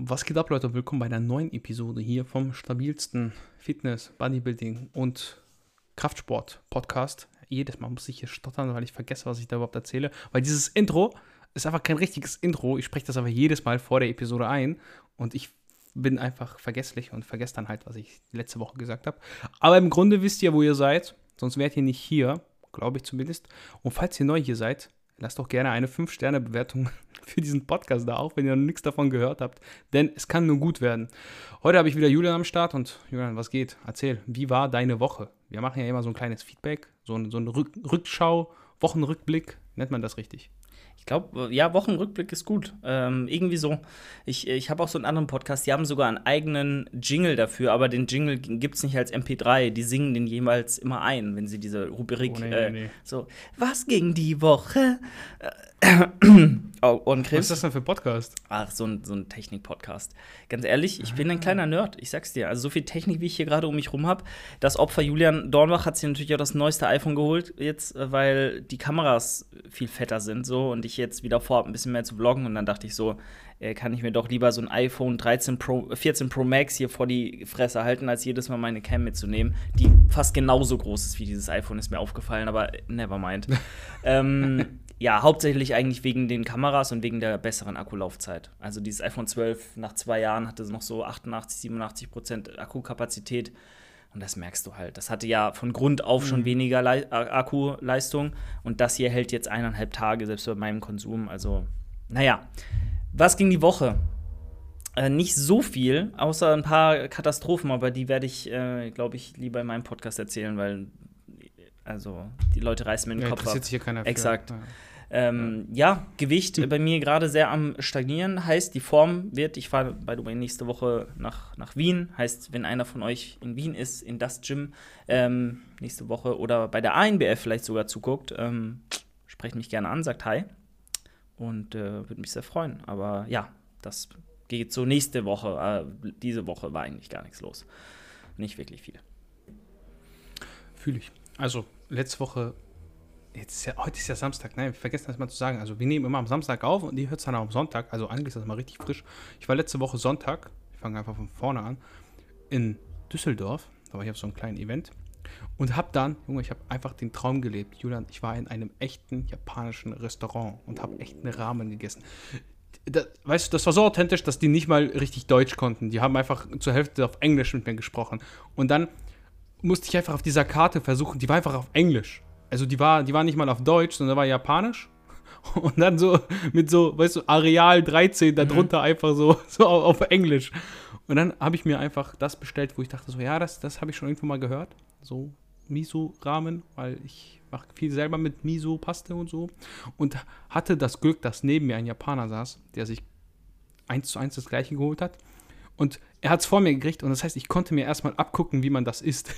Was geht ab, Leute? Willkommen bei einer neuen Episode hier vom stabilsten Fitness, Bodybuilding und Kraftsport-Podcast. Jedes Mal muss ich hier stottern, weil ich vergesse, was ich da überhaupt erzähle. Weil dieses Intro ist einfach kein richtiges Intro. Ich spreche das aber jedes Mal vor der Episode ein und ich bin einfach vergesslich und vergesse dann halt, was ich letzte Woche gesagt habe. Aber im Grunde wisst ihr, wo ihr seid. Sonst wärt ihr nicht hier, glaube ich zumindest. Und falls ihr neu hier seid, lasst doch gerne eine 5-Sterne-Bewertung für diesen Podcast da, auch wenn ihr noch nichts davon gehört habt. Denn es kann nur gut werden. Heute habe ich wieder Julian am Start und Julian, was geht? Erzähl, wie war deine Woche? Wir machen ja immer so ein kleines Feedback, so, so eine Rück Rückschau, Wochenrückblick, nennt man das richtig? Ich glaube, ja, Wochenrückblick ist gut. Ähm, irgendwie so. Ich, ich habe auch so einen anderen Podcast, die haben sogar einen eigenen Jingle dafür, aber den Jingle gibt es nicht als MP3. Die singen den jemals immer ein, wenn sie diese Rubrik. Oh, nee, äh, nee, nee. So, was ging die Woche? oh, Was ist das denn für ein Podcast? Ach, so ein, so ein Technik-Podcast. Ganz ehrlich, ich bin ein kleiner Nerd, ich sag's dir. Also so viel Technik, wie ich hier gerade um mich rum habe. Das Opfer Julian Dornbach hat sich natürlich auch das neueste iPhone geholt, jetzt, äh, weil die Kameras viel fetter sind so und ich jetzt wieder vorhabe, ein bisschen mehr zu vloggen. Und dann dachte ich so, äh, kann ich mir doch lieber so ein iPhone 13 Pro, 14 Pro Max hier vor die Fresse halten, als jedes Mal meine Cam mitzunehmen, die fast genauso groß ist wie dieses iPhone, ist mir aufgefallen, aber never mind. ähm, ja, hauptsächlich eigentlich wegen den Kameras und wegen der besseren Akkulaufzeit. Also dieses iPhone 12 nach zwei Jahren hatte noch so 88, 87 Prozent Akkukapazität. Und das merkst du halt. Das hatte ja von Grund auf schon mhm. weniger Le Akkuleistung. Und das hier hält jetzt eineinhalb Tage, selbst bei meinem Konsum. Also, naja. Was ging die Woche? Äh, nicht so viel, außer ein paar Katastrophen, aber die werde ich, äh, glaube ich, lieber in meinem Podcast erzählen, weil also die Leute reißen mir den ja, Kopf ab. Hier keiner Exakt. Ja. Ähm, ja, Gewicht bei mir gerade sehr am Stagnieren. Heißt, die Form wird, ich fahre bei du nächste Woche nach, nach Wien. Heißt, wenn einer von euch in Wien ist, in das Gym ähm, nächste Woche oder bei der ANBF vielleicht sogar zuguckt, ähm, sprecht mich gerne an, sagt Hi. Und äh, würde mich sehr freuen. Aber ja, das geht so nächste Woche. Äh, diese Woche war eigentlich gar nichts los. Nicht wirklich viel. Fühle ich. Also, letzte Woche jetzt ist ja, heute ist ja Samstag, ne? Wir vergessen das mal zu sagen. Also wir nehmen immer am Samstag auf und die hört es dann auch am Sonntag. Also eigentlich ist das mal richtig frisch. Ich war letzte Woche Sonntag, ich fange einfach von vorne an, in Düsseldorf. Da war ich auf so einem kleinen Event. Und hab dann, Junge, ich habe einfach den Traum gelebt. Julian, ich war in einem echten japanischen Restaurant und habe echt einen Rahmen gegessen. Das, weißt du, das war so authentisch, dass die nicht mal richtig Deutsch konnten. Die haben einfach zur Hälfte auf Englisch mit mir gesprochen. Und dann musste ich einfach auf dieser Karte versuchen, die war einfach auf Englisch also die war, die war nicht mal auf Deutsch, sondern war japanisch. Und dann so mit so, weißt du, Areal 13 darunter mhm. einfach so, so auf Englisch. Und dann habe ich mir einfach das bestellt, wo ich dachte so, ja, das, das habe ich schon irgendwo mal gehört. So Miso-Ramen, weil ich mache viel selber mit Miso-Paste und so. Und hatte das Glück, dass neben mir ein Japaner saß, der sich eins zu eins das gleiche geholt hat. Und er hat es vor mir gekriegt und das heißt, ich konnte mir erstmal abgucken, wie man das isst.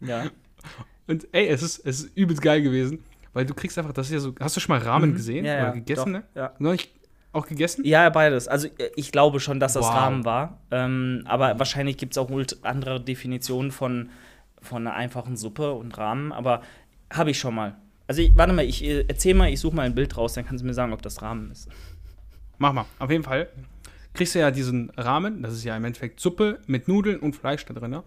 Ja. Und ey, es ist, es ist übelst geil gewesen, weil du kriegst einfach, das ist ja so, hast du schon mal Ramen mhm. gesehen ja, ja, oder gegessen, doch, ne? Ja. Neulich auch gegessen? Ja, beides. Also ich glaube schon, dass das wow. Rahmen war. Ähm, aber wahrscheinlich gibt es auch andere Definitionen von, von einer einfachen Suppe und Rahmen. Aber habe ich schon mal. Also ich, warte mal, ich äh, erzähl mal, ich suche mal ein Bild raus, dann kannst du mir sagen, ob das Rahmen ist. Mach mal. Auf jeden Fall kriegst du ja diesen Rahmen, das ist ja im Endeffekt Suppe mit Nudeln und Fleisch da drin.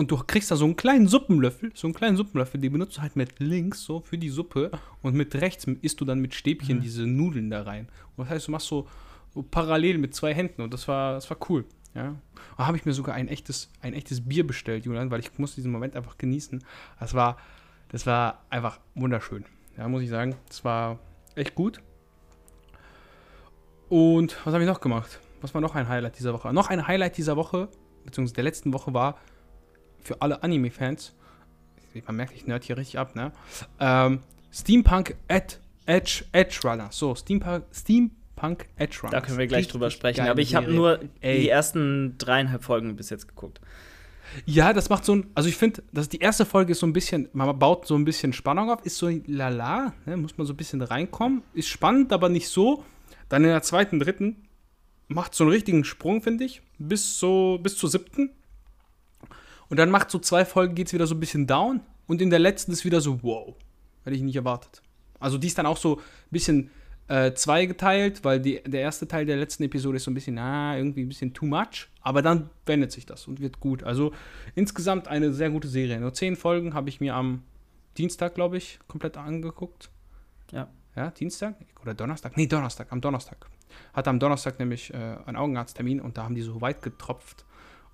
Und du kriegst da so einen kleinen Suppenlöffel, so einen kleinen Suppenlöffel, den benutzt du halt mit links so für die Suppe und mit rechts isst du dann mit Stäbchen mhm. diese Nudeln da rein. Und das heißt, du machst so, so parallel mit zwei Händen und das war, das war cool. Ja. Da habe ich mir sogar ein echtes, ein echtes Bier bestellt, Julian, weil ich musste diesen Moment einfach genießen. Das war, das war einfach wunderschön. Ja, muss ich sagen. Das war echt gut. Und was habe ich noch gemacht? Was war noch ein Highlight dieser Woche? Noch ein Highlight dieser Woche, beziehungsweise der letzten Woche war, für alle Anime-Fans, man merkt, ich nerd hier richtig ab, ne? Ähm, Steampunk Edge, Edge, Edge Runner. So, Steampunk, Steampunk Edge Runner. Da können wir gleich drüber sprechen. Aber ich habe nur Ey. die ersten dreieinhalb Folgen bis jetzt geguckt. Ja, das macht so ein, also ich finde, dass die erste Folge ist so ein bisschen, man baut so ein bisschen Spannung auf, ist so lala, ne, muss man so ein bisschen reinkommen, ist spannend, aber nicht so. Dann in der zweiten, dritten macht so einen richtigen Sprung, finde ich, bis so, bis zur siebten. Und dann macht so zwei Folgen geht es wieder so ein bisschen down und in der letzten ist wieder so, wow, hätte ich nicht erwartet. Also die ist dann auch so ein bisschen äh, zweigeteilt, weil die, der erste Teil der letzten Episode ist so ein bisschen, na, irgendwie ein bisschen too much. Aber dann wendet sich das und wird gut. Also insgesamt eine sehr gute Serie. Nur zehn Folgen habe ich mir am Dienstag, glaube ich, komplett angeguckt. Ja. Ja, Dienstag oder Donnerstag? Nee, Donnerstag, am Donnerstag. Hatte am Donnerstag nämlich äh, einen Augenarzttermin und da haben die so weit getropft.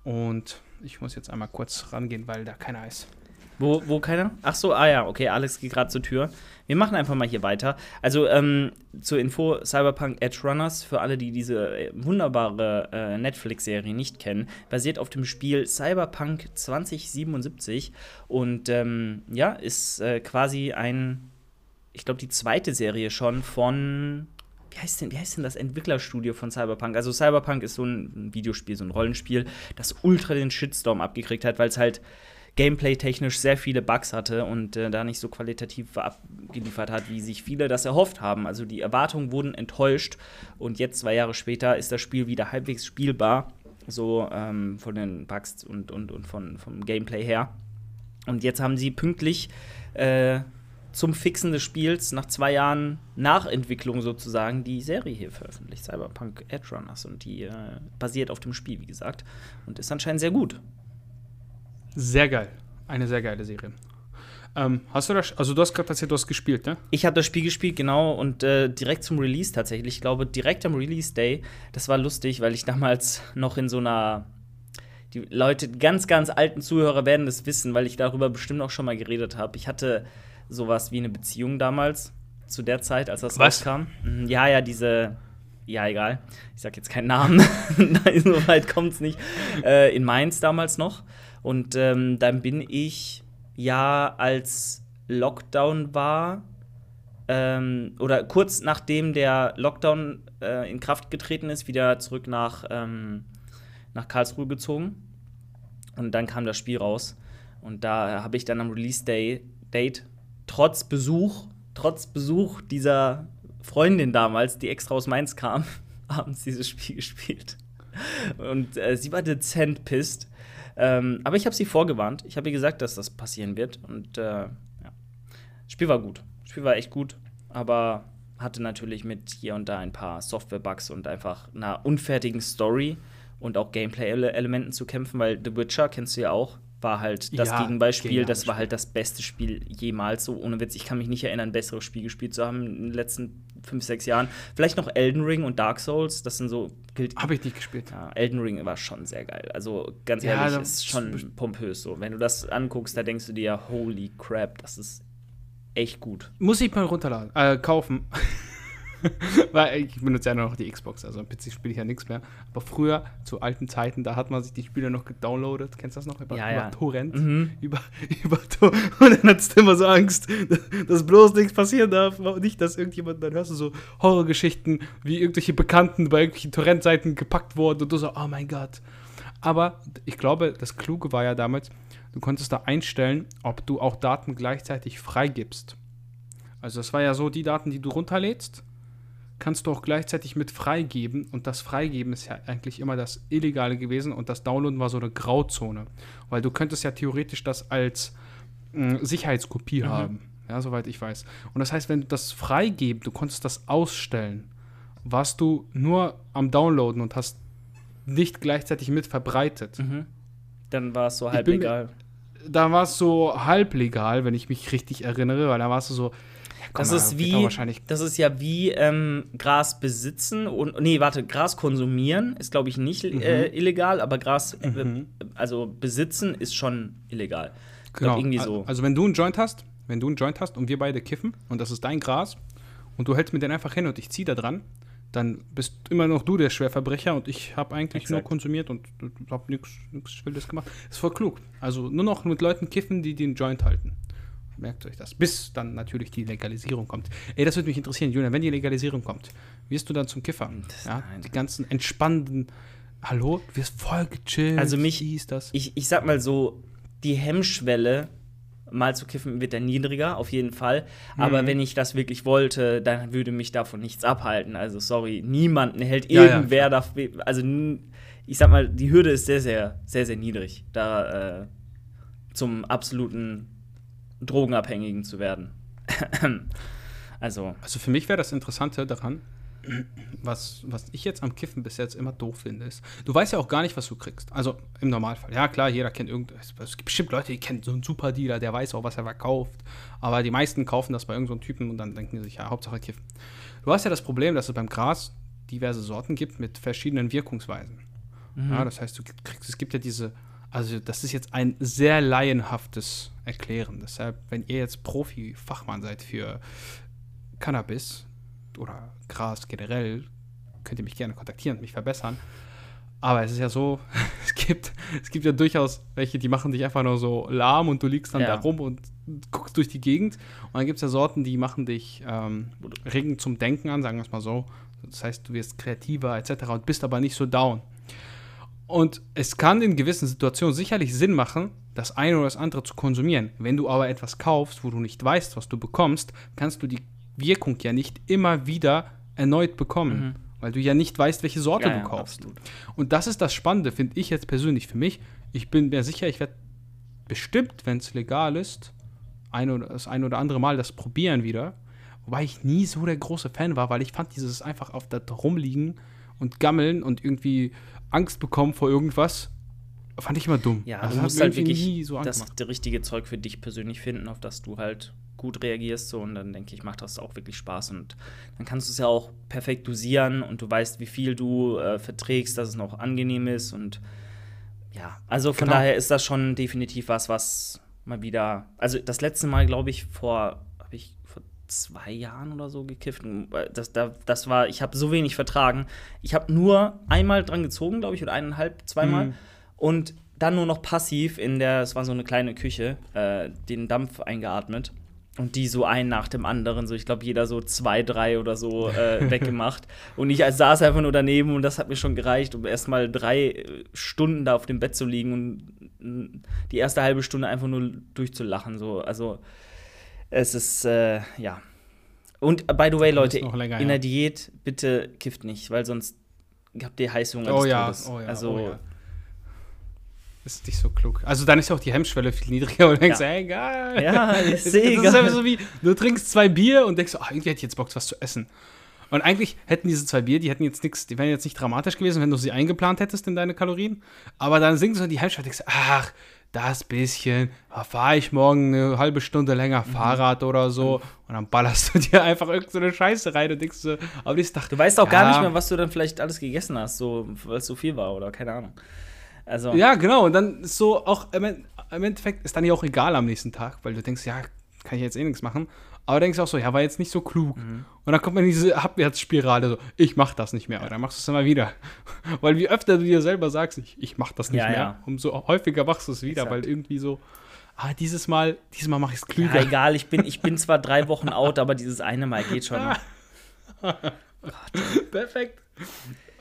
Und ich muss jetzt einmal kurz rangehen, weil da keiner ist. Wo, wo keiner? Ach so, ah ja, okay, Alex geht gerade zur Tür. Wir machen einfach mal hier weiter. Also ähm, zur Info: Cyberpunk Edge Runners, für alle, die diese äh, wunderbare äh, Netflix-Serie nicht kennen, basiert auf dem Spiel Cyberpunk 2077 und ähm, ja, ist äh, quasi ein, ich glaube, die zweite Serie schon von wie heißt denn, wie heißt denn das Entwicklerstudio von Cyberpunk? Also Cyberpunk ist so ein Videospiel, so ein Rollenspiel, das ultra den Shitstorm abgekriegt hat, weil es halt gameplay-technisch sehr viele Bugs hatte und äh, da nicht so qualitativ abgeliefert hat, wie sich viele das erhofft haben. Also die Erwartungen wurden enttäuscht und jetzt, zwei Jahre später, ist das Spiel wieder halbwegs spielbar, so ähm, von den Bugs und, und, und von, vom Gameplay her. Und jetzt haben sie pünktlich äh, zum Fixen des Spiels nach zwei Jahren Nachentwicklung sozusagen die Serie hier veröffentlicht, Cyberpunk Edge Runners. Und die äh, basiert auf dem Spiel, wie gesagt, und ist anscheinend sehr gut. Sehr geil. Eine sehr geile Serie. Ähm, hast du das, also du hast gerade du hast gespielt, ne? Ich habe das Spiel gespielt, genau, und äh, direkt zum Release tatsächlich. Ich glaube, direkt am Release-Day, das war lustig, weil ich damals noch in so einer die Leute, ganz, ganz alten Zuhörer werden das wissen, weil ich darüber bestimmt auch schon mal geredet habe. Ich hatte sowas wie eine Beziehung damals, zu der Zeit, als das Was? rauskam. Mhm, Ja, ja, diese, ja, egal. Ich sag jetzt keinen Namen. Nein, so weit kommt's nicht. Äh, in Mainz damals noch. Und ähm, dann bin ich ja, als Lockdown war, ähm, oder kurz nachdem der Lockdown äh, in Kraft getreten ist, wieder zurück nach, ähm, nach Karlsruhe gezogen. Und dann kam das Spiel raus. Und da habe ich dann am Release-Day Date trotz Besuch, trotz Besuch dieser Freundin damals, die extra aus Mainz kam, abends dieses Spiel gespielt. Und äh, sie war dezent pisst. Ähm, aber ich habe sie vorgewarnt. Ich habe ihr gesagt, dass das passieren wird. Und äh, ja. Das Spiel war gut. Das Spiel war echt gut. Aber hatte natürlich mit hier und da ein paar Software-Bugs und einfach einer unfertigen Story und auch Gameplay-Elementen zu kämpfen, weil The Witcher kennst du ja auch, war halt das Ja, Gegenbeispiel. Das war halt das beste Spiel jemals. So ohne Witz. Ich kann mich nicht erinnern, ein besseres Spiel gespielt zu haben in den letzten fünf, sechs Jahren. Vielleicht noch Elden Ring und Dark Souls. Das sind so gilt. Habe ich nicht gespielt. Ja, Elden Ring war schon sehr geil. Also ganz Ja, ehrlich, ist schon pompös so. Wenn du das anguckst, da denkst du dir, holy crap, das ist echt gut. Muss ich mal runterladen, äh, kaufen. Weil ich benutze ja nur noch die Xbox, also am PC spiele ich ja nichts mehr. Aber früher, zu alten Zeiten, da hat man sich die Spiele noch gedownloadet. Kennst du das noch? Über, Ja, über ja. Torrent. Mhm. Über, über Tor Und dann hattest du immer so Angst, dass bloß nichts passieren darf. Nicht, dass irgendjemand, dann hörst du so Horrorgeschichten, wie irgendwelche Bekannten bei irgendwelchen Torrentseiten gepackt wurden und du so, oh mein Gott. Aber ich glaube, das Kluge war ja damals, du konntest da einstellen, ob du auch Daten gleichzeitig freigibst. Also das war ja so, die Daten, die du runterlädst, kannst du auch gleichzeitig mit freigeben. Und das Freigeben ist ja eigentlich immer das Illegale gewesen und das Downloaden war so eine Grauzone. Weil du könntest ja theoretisch das als mh, Sicherheitskopie Mhm. haben. Ja, soweit ich weiß. Und das heißt, wenn du das freigeben, du konntest das ausstellen, warst du nur am Downloaden und hast nicht gleichzeitig mit verbreitet. Mhm. Dann war es so halb bin mir- egal. Da war es so halb legal, wenn ich mich richtig erinnere, weil da warst du so. Komm Das ist wie, das ist ja wie ähm, Gras besitzen und nee, warte, Gras konsumieren ist glaube ich nicht äh, illegal, aber Gras äh, Mhm. also besitzen ist schon illegal. Genau. glaub, so. Also wenn du einen Joint hast, wenn du einen Joint hast und wir beide kiffen und das ist dein Gras und du hältst mir den einfach hin und ich ziehe da dran, dann bist immer noch du der Schwerverbrecher und ich habe eigentlich nur Exakt. konsumiert und habe nichts Wildes gemacht. ist voll klug. Also nur noch mit Leuten kiffen, die den Joint halten. Merkt euch das. Bis dann natürlich die Legalisierung kommt. Ey, das würde mich interessieren, Julian, wenn die Legalisierung kommt, wirst du dann zum Kiffer? Ja, die ganzen entspannenden Hallo, du wirst voll gechillt. Also mich- hieß das. ich, ich sag mal so, die Hemmschwelle, mal zu kiffen, wird dann niedriger, auf jeden Fall. Aber Mhm. wenn ich das wirklich wollte, dann würde mich davon nichts abhalten. Also, sorry, niemanden hält Ja, ja, irgendwer dafür. Also, n- ich sag mal, die Hürde ist sehr, sehr, sehr, sehr niedrig, da äh, zum absoluten Drogenabhängigen zu werden. Also, Also für mich wäre das Interessante daran, was, was ich jetzt am Kiffen bis jetzt immer doof finde, ist, du weißt ja auch gar nicht, was du kriegst. Also im Normalfall. Ja, klar, jeder kennt irgendwas. Es gibt bestimmt Leute, die kennen so einen Superdealer, der weiß auch, was er verkauft. Aber die meisten kaufen das bei irgendeinem so Typen und dann denken die sich, ja, Hauptsache kiffen. Du hast ja das Problem, dass es beim Gras diverse Sorten gibt mit verschiedenen Wirkungsweisen. Ja, das heißt, du kriegst, es gibt ja diese, also das ist jetzt ein sehr laienhaftes Erklären. Deshalb, wenn ihr jetzt Profi-Fachmann seid für Cannabis oder Gras generell, könnt ihr mich gerne kontaktieren und mich verbessern. Aber es ist ja so, es gibt, es gibt ja durchaus welche, die machen dich einfach nur so lahm und du liegst dann Ja. da rum und guckst durch die Gegend. Und dann gibt es ja Sorten, die machen dich, ähm, regen zum Denken an, sagen wir es mal so. Das heißt, du wirst kreativer etc. und bist aber nicht so down. Und es kann in gewissen Situationen sicherlich Sinn machen, das eine oder das andere zu konsumieren. Wenn du aber etwas kaufst, wo du nicht weißt, was du bekommst, kannst du die Wirkung ja nicht immer wieder erneut bekommen, weil du ja nicht weißt, welche Sorte Mhm. Ja, du ja, kaufst. absolut. Und das ist das Spannende, finde ich jetzt persönlich für mich. Ich bin mir sicher, ich werde bestimmt, wenn es legal ist, ein oder, das ein oder andere Mal das probieren wieder. Wobei ich nie so der große Fan war, weil ich fand dieses einfach auf da rumliegen und gammeln und irgendwie Angst bekommen vor irgendwas, fand ich immer dumm. Ja, Also du musst halt wirklich nie so das richtige Zeug für dich persönlich finden, auf das du halt gut reagierst. So, und dann denke ich, macht das auch wirklich Spaß. Und dann kannst du es ja auch perfekt dosieren und du weißt, wie viel du äh, verträgst, dass es noch angenehm ist. Und ja, also von Genau. daher ist das schon definitiv was, was mal wieder. Also das letzte Mal, glaube ich vor zwei Jahren oder so gekifft. Das, da, das war, ich habe so wenig vertragen. Ich habe nur einmal dran gezogen, glaube ich, oder eineinhalb, zweimal. Mhm. Und dann nur noch passiv in der, es war so eine kleine Küche, äh, den Dampf eingeatmet. Und die so ein nach dem anderen, so ich glaube, jeder so zwei, drei oder so äh, weggemacht. Und ich als saß einfach nur daneben und das hat mir schon gereicht, um erstmal drei äh, Stunden da auf dem Bett zu liegen und die erste halbe Stunde einfach nur durchzulachen. So. Also es ist, äh, ja. Und äh, by the way, Leute, länger, in ja. der Diät bitte kifft nicht, weil sonst habt ihr Heißhunger Oh ja, oh ja, also, oh ja. Ist nicht so klug. Also dann ist ja auch die Hemmschwelle viel niedriger und du denkst, Ja. ey, egal. Ja, ist das, das ist egal. einfach so wie, du trinkst zwei Bier und denkst, ach, irgendwie hätte ich jetzt Bock, was zu essen. Und eigentlich hätten diese zwei Bier, die hätten jetzt nichts, die wären jetzt nicht dramatisch gewesen, wenn du sie eingeplant hättest in deine Kalorien. Aber dann sinkst du die Hemmschwelle und denkst, ach, das bisschen, fahre ich morgen eine halbe Stunde länger Mhm. Fahrrad oder so. Und dann ballerst du dir einfach irgendeine so Scheiße rein und denkst so, aber nächsten Tag, Du weißt auch gar Ja. nicht mehr, was du dann vielleicht alles gegessen hast, so, weil es so viel war oder keine Ahnung. Also, Ja, genau. Und dann ist so auch im Endeffekt ist dann ja auch egal am nächsten Tag, weil du denkst, ja, kann ich jetzt eh nichts machen. Aber denkst auch so, ja, war jetzt nicht so klug. Mhm. Und dann kommt man in diese Abwärtsspirale, so, ich mach das nicht mehr. Und dann machst du es immer wieder. weil wie öfter du dir selber sagst, ich, ich mach das nicht Ja, mehr, ja. umso häufiger machst du es wieder, Exakt. weil irgendwie so, ah, dieses Mal, dieses Mal mache ich es ja, klüger. egal, ich bin, ich bin zwar drei Wochen out, aber dieses eine Mal geht schon. Perfekt.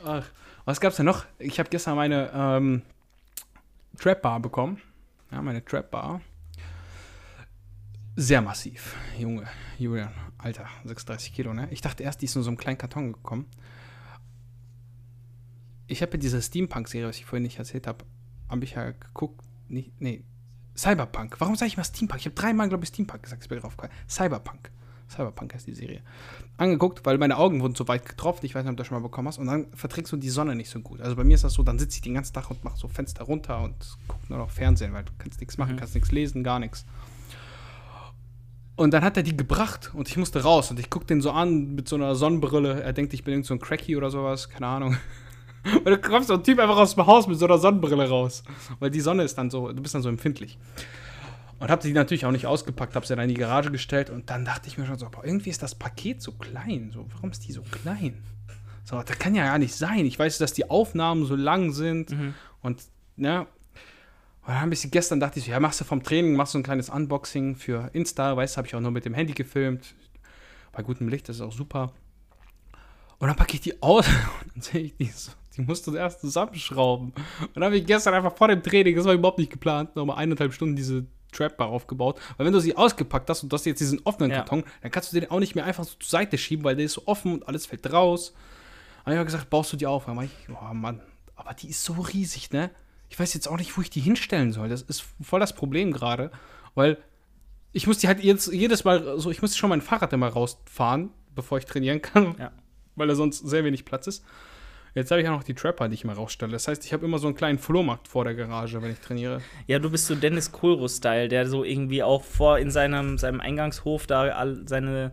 Ach, was gab's denn noch? Ich habe gestern meine ähm, Trap Bar bekommen. Ja, meine Trap Bar. Sehr massiv, Junge, Julian, Alter, 36 Kilo, ne? Ich dachte erst, die ist in so einem kleinen Karton gekommen. Ich habe ja diese Steampunk-Serie, was ich vorhin nicht erzählt habe, habe ich ja geguckt. Nee, nee, Cyberpunk. Warum sage ich mal Steampunk? Ich habe dreimal, glaube ich, Steampunk gesagt, ist mir draufgefallen. Cyberpunk. Cyberpunk heißt die Serie. Angeguckt, weil meine Augen wurden so weit getroffen, ich weiß nicht, ob du das schon mal bekommen hast, und dann verträgst du die Sonne nicht so gut. Also bei mir ist das so, dann sitze ich den ganzen Tag und mache so Fenster runter und gucke nur noch Fernsehen, weil du kannst nichts machen, Mhm. kannst nichts lesen, gar nichts. Und dann hat er die gebracht und ich musste raus und ich gucke den so an mit so einer Sonnenbrille. Er denkt, ich bin irgend so ein Cracky oder sowas, keine Ahnung. Und dann kommt so ein Typ einfach aus dem Haus mit so einer Sonnenbrille raus. Weil die Sonne ist dann so, du bist dann so empfindlich. Und hab die natürlich auch nicht ausgepackt, hab sie dann in die Garage gestellt und dann dachte ich mir schon so, boah, irgendwie ist das Paket so klein. So, warum ist die so klein? So, das kann ja gar nicht sein. Ich weiß, dass die Aufnahmen so lang sind und, ne. Und dann habe ich sie gestern, dachte ich so, ja, machst du vom Training, machst du ein kleines Unboxing für Insta, weißt du, habe ich auch nur mit dem Handy gefilmt. Bei gutem Licht, das ist auch super. Und dann packe ich die aus und dann sehe ich die so, die musst du erst zusammenschrauben. Und dann habe ich gestern einfach vor dem Training, das war überhaupt nicht geplant, nochmal eineinhalb Stunden diese Trap-Bar aufgebaut. Weil wenn du sie ausgepackt hast und du hast jetzt diesen offenen Ja. Karton, dann kannst du den auch nicht mehr einfach so zur Seite schieben, weil der ist so offen und alles fällt raus. Dann habe ich gesagt, baust du die auf? Dann ich, oh Mann, aber die ist so riesig, ne? Ich weiß jetzt auch nicht, wo ich die hinstellen soll. Das ist voll das Problem gerade, weil ich muss die halt jetzt jedes Mal, so, ich muss schon mein Fahrrad immer rausfahren, bevor ich trainieren kann, Ja. weil da sonst sehr wenig Platz ist. Jetzt habe ich auch noch die Trapper, die ich immer rausstelle. Das heißt, ich habe immer so einen kleinen Flohmarkt vor der Garage, wenn ich trainiere. Ja, du bist so Dennis Kohlruss-Style, der so irgendwie auch vor in seinem, seinem Eingangshof da all seine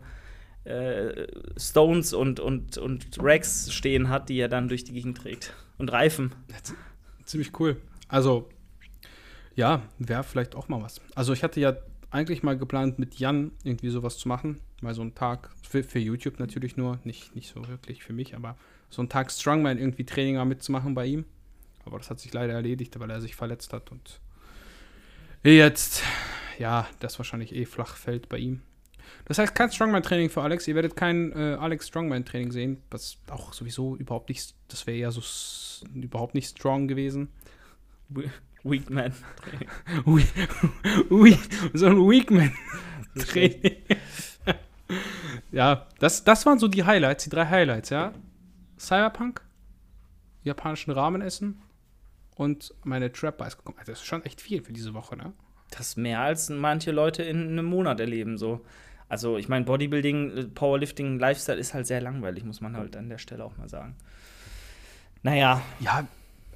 äh, Stones und, und, und Racks stehen hat, die er dann durch die Gegend trägt. Und Reifen. Ziemlich cool. Also, ja, wäre vielleicht auch mal was. Also, ich hatte ja eigentlich mal geplant, mit Jan irgendwie sowas zu machen. Mal so einen Tag, für, für YouTube natürlich nur, nicht, nicht so wirklich für mich, aber so einen Tag Strongman irgendwie Training mal mitzumachen bei ihm. Aber das hat sich leider erledigt, weil er sich verletzt hat und jetzt, ja, das wahrscheinlich eh flach fällt bei ihm. Das heißt, kein Strongman-Training für Alex. Ihr werdet kein äh, Alex Strongman-Training sehen, was auch sowieso überhaupt nicht, das wäre ja so überhaupt nicht strong gewesen. We- Weakman. Ui, ui, so ein Weakman-Training. ja, das, das waren so die Highlights, die drei Highlights, ja. Cyberpunk, japanischen Ramen essen und meine Trap Bars gekommen. Also das ist schon echt viel für diese Woche, ne? Das ist mehr als manche Leute in einem Monat erleben. So. Also, ich meine, Bodybuilding, äh, Powerlifting, Lifestyle ist halt sehr langweilig, muss man halt an der Stelle auch mal sagen. Naja, Ja,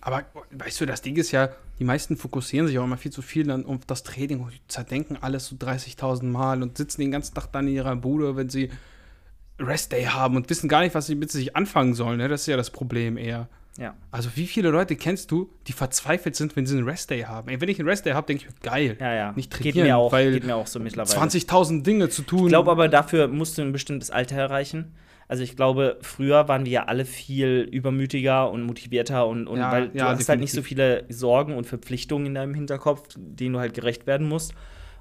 aber weißt du, das Ding ist ja, die meisten fokussieren sich auch immer viel zu viel dann auf das Training und zerdenken alles so 30.000 Mal und sitzen den ganzen Tag dann in ihrer Bude, wenn sie Rest-Day haben und wissen gar nicht, was sie mit sich anfangen sollen. Ne? Das ist ja das Problem eher. Ja. Also wie viele Leute kennst du, die verzweifelt sind, wenn sie einen Rest-Day haben? Ey, wenn ich einen Rest-Day habe, denke ich geil. Ja, ja. Nicht geht trainieren, mir auch, weil geht mir auch so mittlerweile. 20.000 Dinge zu tun. Ich glaube aber, dafür musst du ein bestimmtes Alter erreichen. Also ich glaube, früher waren wir ja alle viel übermütiger und motivierter und, und Ja, weil du ja, hast halt nicht so definitiv. viele Sorgen und Verpflichtungen in deinem Hinterkopf, denen du halt gerecht werden musst.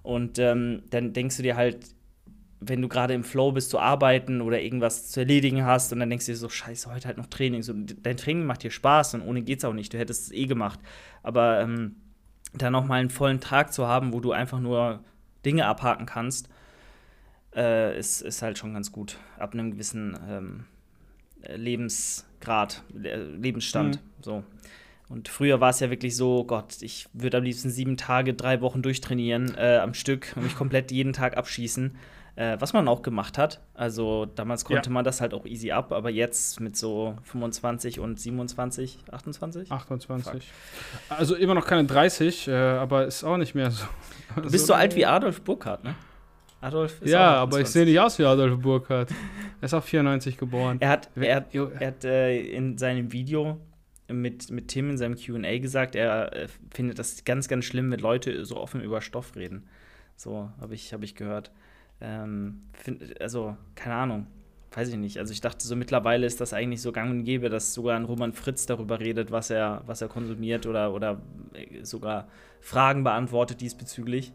Und ähm, dann denkst du dir halt, wenn du gerade im Flow bist zu arbeiten oder irgendwas zu erledigen hast und dann denkst du dir so, scheiße, heute halt noch Training. So, dein Training macht dir Spaß und ohne geht's auch nicht. Du hättest es eh gemacht. Aber ähm, dann noch mal einen vollen Tag zu haben, wo du einfach nur Dinge abhaken kannst, äh, ist, ist halt schon ganz gut. Ab einem gewissen ähm, äh, Lebensgrad, äh, Lebensstand. So. Und früher war es ja wirklich so, Gott, ich würde am liebsten sieben Tage, drei Wochen durchtrainieren äh, am Stück und mich komplett jeden Tag abschießen. Äh, was man auch gemacht hat. Also damals konnte Ja. man das halt auch easy ab, aber jetzt mit so 25 und 27, 28? 28. Also immer noch keine 30, äh, aber ist auch nicht mehr so. Du bist so alt wie Adolf Burkhardt, ne? Adolf ist Ja, aber ich 28. sehe nicht aus wie Adolf Burkhardt. Er ist auch 94 geboren. Er hat, er hat, er hat äh, in seinem Video mit, mit Tim in seinem QA gesagt, er äh, findet das ganz, ganz schlimm, wenn Leute so offen über Stoff reden. So habe ich, hab ich gehört. Ähm, find, also, keine Ahnung. Weiß ich nicht. Also ich dachte so, mittlerweile ist das eigentlich so gang und gäbe, dass sogar ein Roman Fritz darüber redet, was er, was er konsumiert oder, oder äh, sogar Fragen beantwortet diesbezüglich.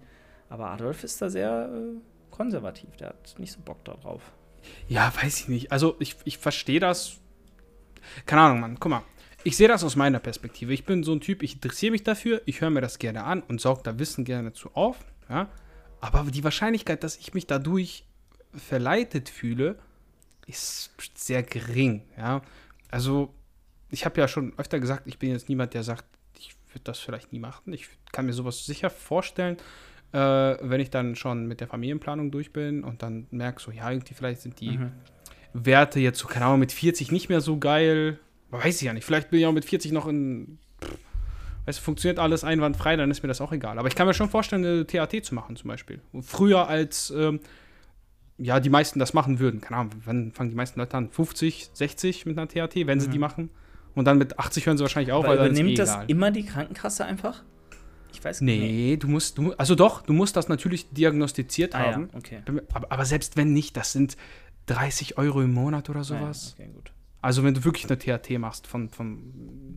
Aber Adolf ist da sehr äh, konservativ. Der hat nicht so Bock darauf. Ja, weiß ich nicht. Also ich, ich verstehe das. Keine Ahnung, Mann. Guck mal. Ich sehe das aus meiner Perspektive. Ich bin so ein Typ, ich interessiere mich dafür, ich höre mir das gerne an und saug da Wissen gerne zu auf. Ja? Aber die Wahrscheinlichkeit, dass ich mich dadurch verleitet fühle, ist sehr gering. Ja? Also, ich habe ja schon öfter gesagt, ich bin jetzt niemand, der sagt, ich würde das vielleicht nie machen. Ich kann mir sowas sicher vorstellen, äh, wenn ich dann schon mit der Familienplanung durch bin und dann merke, so, ja, irgendwie vielleicht sind die Mhm. Werte jetzt so, keine Ahnung, mit 40 nicht mehr so geil. Weiß ich ja nicht. Vielleicht bin ich auch mit 40 noch in. Weißt du, funktioniert alles einwandfrei, dann ist mir das auch egal. Aber ich kann mir schon vorstellen, eine TAT zu machen, zum Beispiel. Früher als, ähm, ja, die meisten das machen würden. Keine Ahnung, wann fangen die meisten Leute an? 50, 60 mit einer TAT, wenn sie Mhm. die machen. Und dann mit 80 hören sie wahrscheinlich auf, Aber weil dann ist eh übernimmt das egal. immer die Krankenkasse einfach? Ich weiß Nee, du musst, du, also doch, du musst das natürlich diagnostiziert Ah, haben. ja, okay. Aber, aber selbst wenn nicht, das sind 30 Euro im Monat oder Ah, sowas. ja, okay, gut. Also wenn du wirklich eine THT machst von, von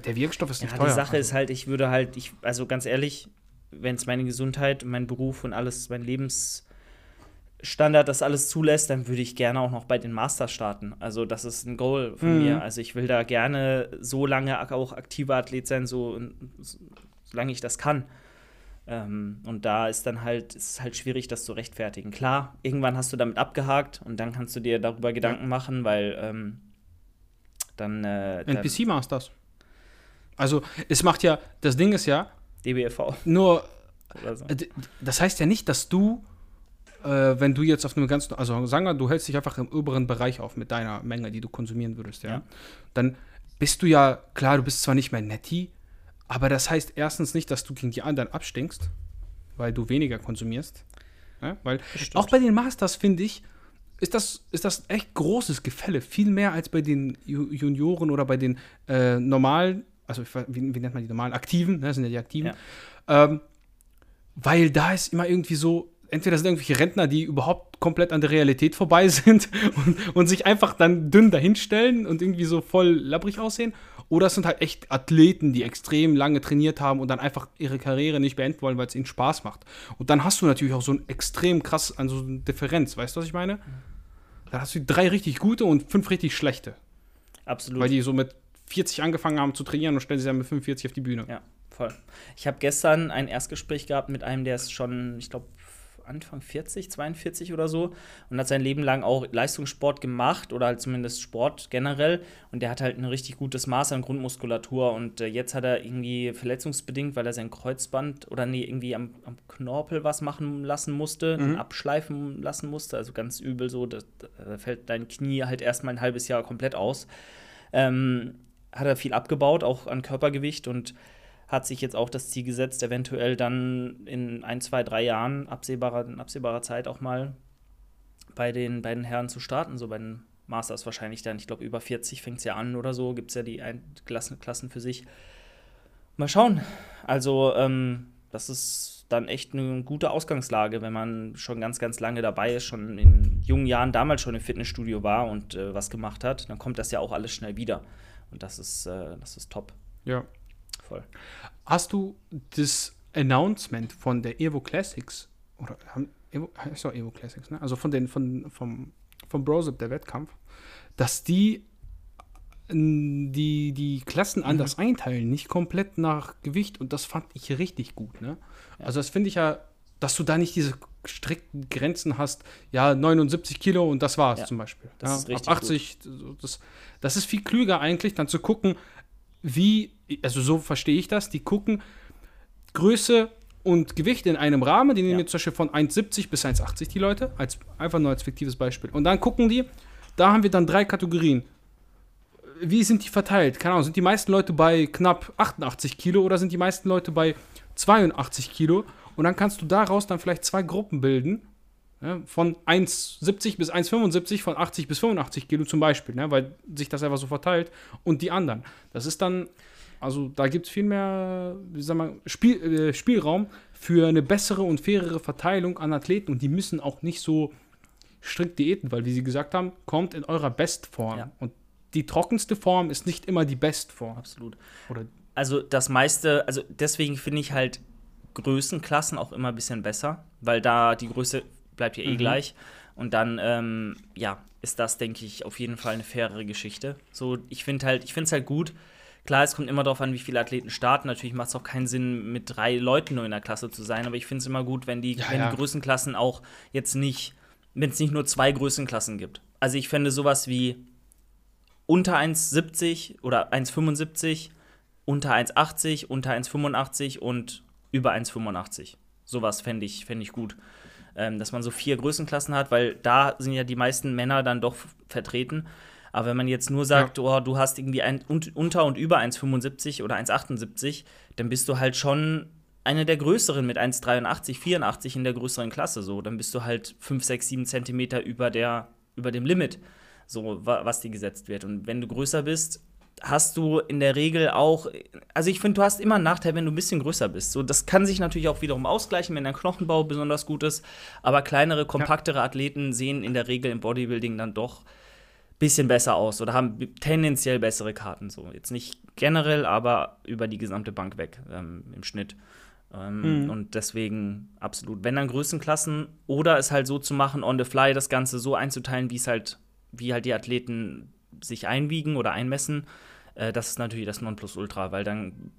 der Wirkstoff ist Ja, nicht die teuer. Sache also. ist halt, ich würde halt, ich, also ganz ehrlich, wenn es meine Gesundheit, mein Beruf und alles, mein Lebensstandard das alles zulässt, dann würde ich gerne auch noch bei den Masters starten. Also das ist ein Goal von Mhm. mir. Also ich will da gerne so lange auch aktiver Athlet sein, so solange ich das kann. Ähm, und da ist dann halt, ist es halt schwierig, das zu rechtfertigen. Klar, irgendwann hast du damit abgehakt und dann kannst du dir darüber Gedanken machen, weil ähm, dann, äh, NPC Masters. Also es macht ja, das Ding ist ja, DBFV. nur, so. Das heißt ja nicht, dass du, äh, wenn du jetzt auf einem ganz, also sagen wir, du hältst dich einfach im oberen Bereich auf mit deiner Menge, die du konsumieren würdest, ja. Ja. Dann bist du ja, klar, du bist zwar nicht mehr netti, aber das heißt erstens nicht, dass du gegen die anderen abstinkst, weil du weniger konsumierst. Ja? Weil stimmt. auch bei den Masters, finde ich, ist das, ist das echt großes Gefälle. Viel mehr als bei den Ju- Junioren oder bei den äh, normalen, also wie, wie nennt man die normalen? Aktiven, ne? das sind ja die Aktiven. Ähm, weil da ist immer irgendwie so, entweder sind irgendwelche Rentner, die überhaupt komplett an der Realität vorbei sind und, und sich einfach dann dünn dahinstellen und irgendwie so voll labbrig aussehen. Oder es sind halt echt Athleten, die extrem lange trainiert haben und dann einfach ihre Karriere nicht beenden wollen, weil es ihnen Spaß macht. Und dann hast du natürlich auch so ein extrem krass, also so eine Differenz, weißt du, was ich meine? Dann hast du drei richtig gute und fünf richtig schlechte. Absolut. Weil die so mit 40 angefangen haben zu trainieren und stellen sich dann mit 45 auf die Bühne. Ja, voll. Ich habe gestern ein Erstgespräch gehabt mit einem, der ist schon, ich glaube, Anfang 40, 42 oder so und hat sein Leben lang auch Leistungssport gemacht oder halt zumindest Sport generell und der hat halt ein richtig gutes Maß an Grundmuskulatur und äh, jetzt hat er irgendwie verletzungsbedingt, weil er sein Kreuzband oder nee, irgendwie am, am Knorpel was machen lassen musste, abschleifen lassen musste, also ganz übel so, da, da fällt dein Knie halt erstmal ein halbes Jahr komplett aus. Ähm, hat er viel abgebaut, auch an Körpergewicht und hat sich jetzt auch das Ziel gesetzt, eventuell dann in ein, zwei, drei Jahren, absehbarer, in absehbarer Zeit auch mal bei den, bei den Herren zu starten, so bei den Masters wahrscheinlich dann, ich glaube, über 40 fängt es ja an oder so, gibt es ja die ein Klassen, Klassen für sich. Mal schauen. Also, ähm, das ist dann echt eine gute Ausgangslage, wenn man schon ganz, ganz lange dabei ist, schon in jungen Jahren damals schon im Fitnessstudio war und äh, was gemacht hat, dann kommt das ja auch alles schnell wieder. Und das ist, äh, das ist top. Ja. Voll. Hast du das Announcement von der Evo Classics oder haben Evo, heißt doch Evo Classics, ne? Also von den von vom vom Brosip der Wettkampf, dass die die die Klassen anders einteilen, nicht komplett nach Gewicht und das fand ich richtig gut, ne? Also das finde ich ja, dass du da nicht diese strikten Grenzen hast, ja 79 Kilo und das war's Ja, zum Beispiel. das ja, ist richtig ab 80, so, das, das ist viel klüger eigentlich, dann zu gucken, wie, also so verstehe ich das, die gucken Größe und Gewicht in einem Rahmen, die nehmen Ja. jetzt zum Beispiel von 1,70 bis 1,80 die Leute, als, einfach nur als fiktives Beispiel. Und dann gucken die, da haben wir dann drei Kategorien. Wie sind die verteilt? Keine Ahnung, sind die meisten Leute bei knapp 88 Kilo oder sind die meisten Leute bei 82 Kilo? Und dann kannst du daraus dann vielleicht zwei Gruppen bilden, ja, von 1,70 bis 1,75, von 80 bis 85 Kilo zum Beispiel, ne, weil sich das einfach so verteilt. Und die anderen. Das ist dann, also da gibt es viel mehr, wie sagen wir, Spiel, äh, Spielraum für eine bessere und fairere Verteilung an Athleten. Und die müssen auch nicht so strikt diäten, weil, wie sie gesagt haben, kommt in eurer Bestform. Ja. Und die trockenste Form ist nicht immer die Bestform. Absolut. Oder Also das meiste, also deswegen finde ich halt Größenklassen auch immer ein bisschen besser, weil da die Größe bleibt ja eh Mhm. gleich. Und dann, ähm, ja, ist das, denke ich, auf jeden Fall eine fairere Geschichte. So, ich finde halt, ich finde es halt gut. Klar, es kommt immer darauf an, wie viele Athleten starten. Natürlich macht es auch keinen Sinn, mit drei Leuten nur in der Klasse zu sein, aber ich finde es immer gut, wenn die, Ja, wenn ja. die Größenklassen auch jetzt nicht, wenn es nicht nur zwei Größenklassen gibt. Also ich fände sowas wie unter 1,70 oder 1,75, unter 1,80, unter 1,85 und über 1,85. Sowas fände ich, fänd ich gut. Ähm, dass man so vier Größenklassen hat, weil da sind ja die meisten Männer dann doch vertreten. Aber wenn man jetzt nur sagt, oh, du hast irgendwie ein, un, unter und über 1,75 oder 1,78, dann bist du halt schon eine der größeren mit 1,83, 84 in der größeren Klasse. So, dann bist du halt 5, 6, 7 Zentimeter über, der, über dem Limit, so wa was dir gesetzt wird. Und wenn du größer bist, hast du in der Regel auch, also ich finde, du hast immer einen Nachteil, wenn du ein bisschen größer bist. So, das kann sich natürlich auch wiederum ausgleichen, wenn dein Knochenbau besonders gut ist. Aber kleinere, kompaktere Athleten sehen in der Regel im Bodybuilding dann doch ein bisschen besser aus oder haben tendenziell bessere Karten. So, jetzt nicht generell, aber über die gesamte Bank weg ähm, im Schnitt. Ähm, Mhm. Und deswegen absolut. Wenn dann Größenklassen oder es halt so zu machen, on the fly, das Ganze so einzuteilen, wie es halt, wie halt die Athleten sich einwiegen oder einmessen, äh, das ist natürlich das Nonplusultra, weil dann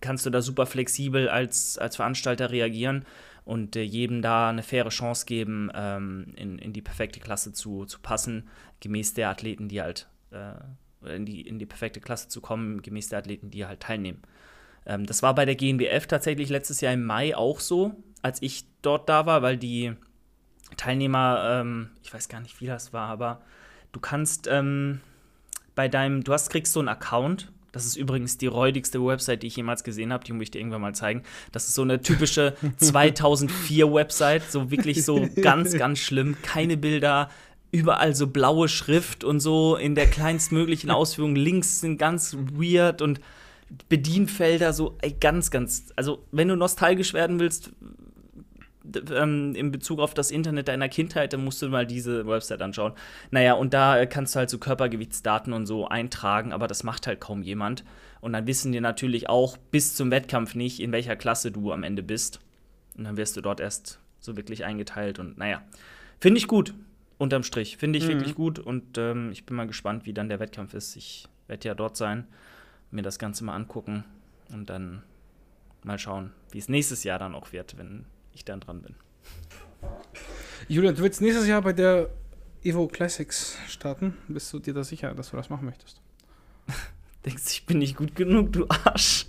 kannst du da super flexibel als, als Veranstalter reagieren und äh, jedem da eine faire Chance geben, ähm, in, in die perfekte Klasse zu, zu passen, gemäß der Athleten, die halt äh, in, die, in die perfekte Klasse zu kommen, gemäß der Athleten, die halt teilnehmen. Ähm, das war bei der GNBF tatsächlich letztes Jahr im Mai auch so, als ich dort da war, weil die Teilnehmer, ähm, ich weiß gar nicht, wie das war, aber du kannst ähm, bei deinem, du hast, kriegst so einen Account. Das ist übrigens die räudigste Website, die ich jemals gesehen habe. Die muss ich dir irgendwann mal zeigen. Das ist so eine typische 2004 Website. So wirklich so ganz, ganz schlimm. Keine Bilder, überall so blaue Schrift und so in der kleinstmöglichen Ausführung. Links sind ganz weird und Bedienfelder so ey, ganz, ganz. Also, wenn du nostalgisch werden willst, ähm, in Bezug auf das Internet deiner Kindheit, dann musst du mal diese Website anschauen. Naja, und da kannst du halt so Körpergewichtsdaten und so eintragen, aber das macht halt kaum jemand. Und dann wissen die natürlich auch bis zum Wettkampf nicht, in welcher Klasse du am Ende bist. Und dann wirst du dort erst so wirklich eingeteilt. Und naja, finde ich gut, unterm Strich. Finde ich mhm. wirklich gut. Und ähm, ich bin mal gespannt, wie dann der Wettkampf ist. Ich werde ja dort sein, mir das Ganze mal angucken und dann mal schauen, wie es nächstes Jahr dann auch wird, wenn ich dann dran bin. Julian, du willst nächstes Jahr bei der Evo Classics starten. Bist du dir da sicher, dass du das machen möchtest? Denkst du, ich bin nicht gut genug, du Arsch?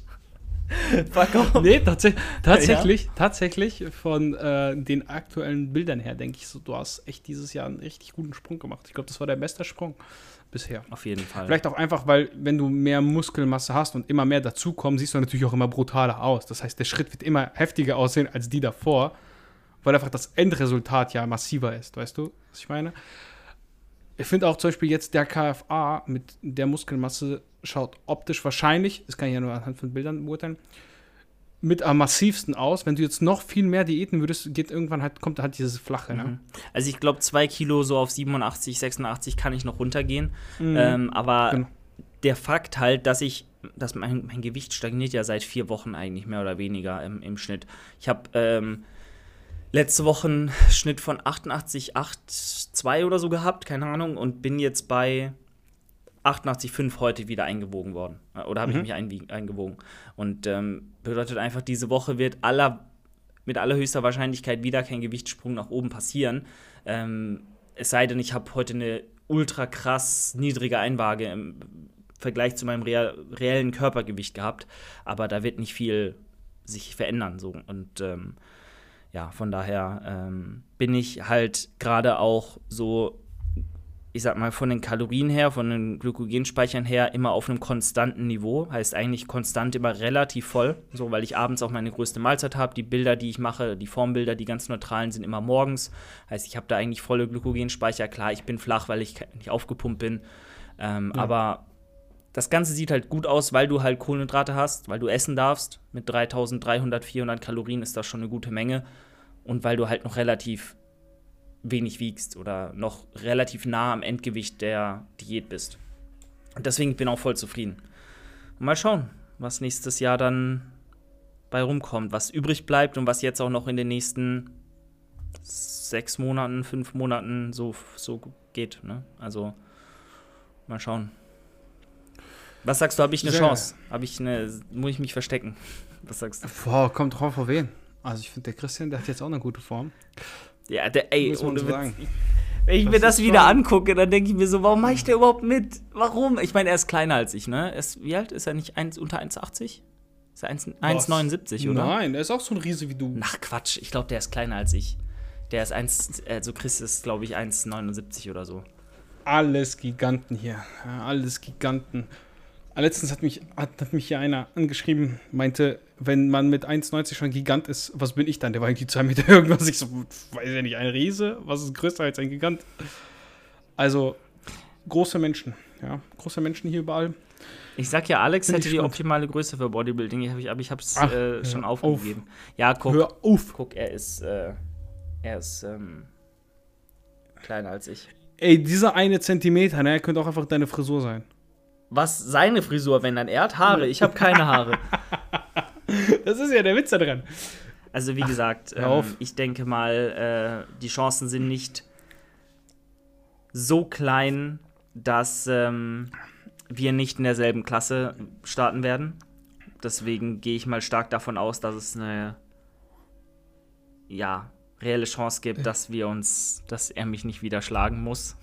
Off. Nee, tats tatsächlich, ja. tatsächlich von äh, den aktuellen Bildern her denke ich so, du hast echt dieses Jahr einen richtig guten Sprung gemacht. Ich glaube, das war der beste Sprung bisher. Auf jeden Fall. Vielleicht auch einfach, weil wenn du mehr Muskelmasse hast und immer mehr dazukommen, siehst du natürlich auch immer brutaler aus. Das heißt, der Schritt wird immer heftiger aussehen als die davor, weil einfach das Endresultat ja massiver ist. Weißt du, was ich meine? Ich finde auch zum Beispiel jetzt der KFA mit der Muskelmasse schaut optisch wahrscheinlich, das kann ich ja nur anhand von Bildern beurteilen, mit am massivsten aus. Wenn du jetzt noch viel mehr Diäten würdest, geht irgendwann halt, kommt halt dieses Flache. Ne? Mhm. Also ich glaube, zwei Kilo so auf 87, 86 kann ich noch runtergehen. Mhm. Ähm, aber genau. der Fakt halt, dass ich, dass mein, mein, Gewicht stagniert ja seit vier Wochen eigentlich mehr oder weniger im, im Schnitt. Ich habe ähm, letzte Woche einen Schnitt von 88,82 oder so gehabt, keine Ahnung, und bin jetzt bei 88,5 heute wieder eingewogen worden. Oder habe mhm. ich mich eingewogen. Und ähm, bedeutet einfach, diese Woche wird aller, mit allerhöchster Wahrscheinlichkeit wieder kein Gewichtssprung nach oben passieren. Ähm, es sei denn, ich habe heute eine ultra krass niedrige Einwaage im Vergleich zu meinem real, reellen Körpergewicht gehabt. Aber da wird nicht viel sich verändern. So. Und ähm, ja, von daher ähm, bin ich halt gerade auch so ich sag mal, von den Kalorien her, von den Glykogenspeichern her immer auf einem konstanten Niveau. Heißt eigentlich konstant immer relativ voll, so weil ich abends auch meine größte Mahlzeit habe. Die Bilder, die ich mache, die Formbilder, die ganz neutralen, sind immer morgens. Heißt, ich habe da eigentlich volle Glykogenspeicher. Klar, ich bin flach, weil ich nicht aufgepumpt bin. Ähm, ja. Aber das Ganze sieht halt gut aus, weil du halt Kohlenhydrate hast, weil du essen darfst. Mit 3300, 400 Kalorien ist das schon eine gute Menge. Und weil du halt noch relativ wenig wiegst oder noch relativ nah am Endgewicht der Diät bist. Und deswegen bin ich auch voll zufrieden. Und mal schauen, was nächstes Jahr dann bei rumkommt, was übrig bleibt und was jetzt auch noch in den nächsten sechs Monaten, fünf Monaten so, so geht. Ne? Also mal schauen. Was sagst du, habe ich eine Sehr. Chance? Habe ich eine, muss ich mich verstecken? Was sagst du? Boah, kommt drauf auf wen. Also ich finde, der Christian, der hat jetzt auch eine gute Form. Ja, der, ey, ohne Witz. Wenn ich das mir das wieder angucke, dann denke ich mir so, warum mache ich da überhaupt mit? Warum? Ich meine, er ist kleiner als ich, ne? Er ist, wie alt? Ist er nicht 1, unter 1,80? Ist er 1,79, oder? Nein, er ist auch so ein Riese wie du. Ach Quatsch, ich glaube, der ist kleiner als ich. Der ist 1, also Chris ist, glaube ich, 1,79 oder so. Alles Giganten hier. Alles Giganten. Letztens hat mich, hat, hat mich hier einer angeschrieben, meinte, wenn man mit 1,90 schon Gigant ist, was bin ich dann? Der war irgendwie 2 Meter irgendwas. Ich so, weiß ja nicht, ein Riese? Was ist größer als ein Gigant? Also, große Menschen, ja. Große Menschen hier überall. Ich sag ja, Alex hätte die optimale Größe für Bodybuilding, aber ich habe es äh, schon aufgegeben. Auf. Ja, guck. Hör auf. Guck, er ist, äh, er ist ähm, kleiner als ich. Ey, dieser eine Zentimeter, ne, könnte auch einfach deine Frisur sein. Was seine Frisur, wenn dann er hat Haare? Ich habe keine Haare. Das ist ja der Witz da dran. Also wie Ach, gesagt, ähm, ich denke mal, äh, die Chancen sind nicht so klein, dass ähm, wir nicht in derselben Klasse starten werden. Deswegen gehe ich mal stark davon aus, dass es eine ja, reelle Chance gibt, dass wir uns, dass er mich nicht wieder schlagen muss.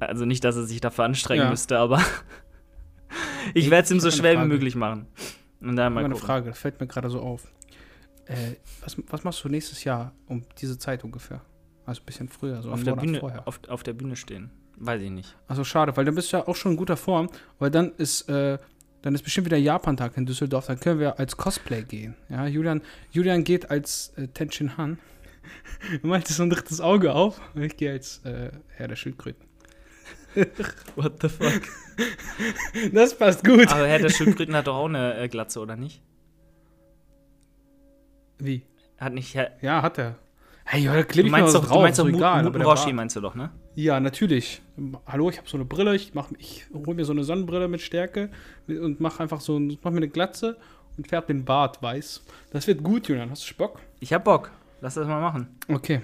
Also nicht, dass er sich dafür anstrengen ja. müsste, aber ich werde es ihm so schwer wie möglich machen. Und dann mal Meine gucken. Frage, das fällt mir gerade so auf. Äh, was, was machst du nächstes Jahr um diese Zeit ungefähr? Also ein bisschen früher, so auf der, Monat Bühne, vorher. auf, auf der Bühne stehen. Weiß ich nicht. Also schade, weil dann bist du ja auch schon in guter Form, weil dann ist, äh, dann ist bestimmt wieder Japan-Tag in Düsseldorf, dann können wir als Cosplay gehen. Ja, Julian, Julian geht als äh, Tenshin Han. Du meintest so ein drittes Auge auf und ich gehe als äh, Herr der Schildkröten. What the fuck? Das passt gut. Aber Herr der Schildkröten hat doch auch eine äh, Glatze, oder nicht? Wie? Hat nicht Herr. Ja, hat er. Hey, da klebe Du ich mal meinst was doch, drauf, du meinst doch doch Mu- egal. Muten der Roshi, meinst du doch, ne? Ja, natürlich. Hallo, ich habe so eine Brille, ich, mach, ich hole mir so eine Sonnenbrille mit Stärke und mache einfach so ein- mach mir eine Glatze und färbe den Bart weiß. Das wird gut, Julian. Hast du Bock? Ich hab Bock. Lass das mal machen. Okay.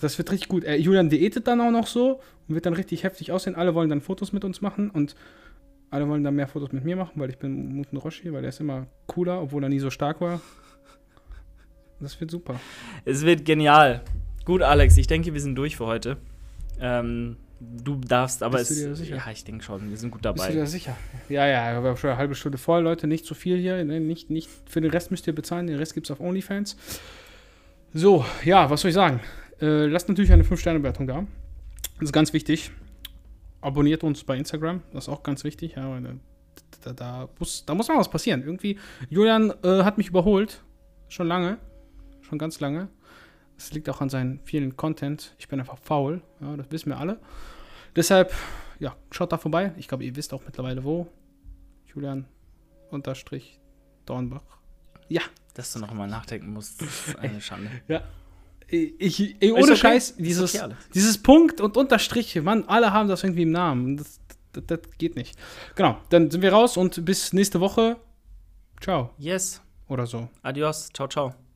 Das wird richtig gut. Äh, Julian diätet dann auch noch so und wird dann richtig heftig aussehen. Alle wollen dann Fotos mit uns machen und alle wollen dann mehr Fotos mit mir machen, weil ich bin Muten Roshi, weil der ist immer cooler, obwohl er nie so stark war. Das wird super. Es wird genial. Gut, Alex, ich denke, wir sind durch für heute. Ähm, du darfst, aber Bist du es. dir sicher? Ja, ich denke schon. Wir sind gut Bist du dabei. da sicher? Ja, ja, wir haben schon eine halbe Stunde voll, Leute. Nicht zu viel hier. Ne? Nicht, nicht, für den Rest müsst ihr bezahlen. Den Rest gibt's auf OnlyFans. So, ja, was soll ich sagen? Äh, lasst natürlich eine 5-Sterne-Bewertung da. Das ist ganz wichtig. Abonniert uns bei Instagram. Das ist auch ganz wichtig. Ja, äh, da, da, muss, da muss mal was passieren. Irgendwie, Julian äh, hat mich überholt. Schon lange. Schon ganz lange. Es liegt auch an seinen vielen Content. Ich bin einfach faul. Ja, das wissen wir alle. Deshalb, ja, schaut da vorbei. Ich glaube, ihr wisst auch mittlerweile wo. Julian unterstrich Dornbach. Ja, Dass du noch mal nachdenken musst, das ist eine Schande. ich, ich, ey, Ist ohne okay. Scheiß, dieses, okay, dieses Punkt und Unterstriche, Mann, alle haben das irgendwie im Namen. Das, das, das geht nicht. Genau, dann sind wir raus und bis nächste Woche. Ciao. Yes. Oder so. Adios. Ciao, ciao.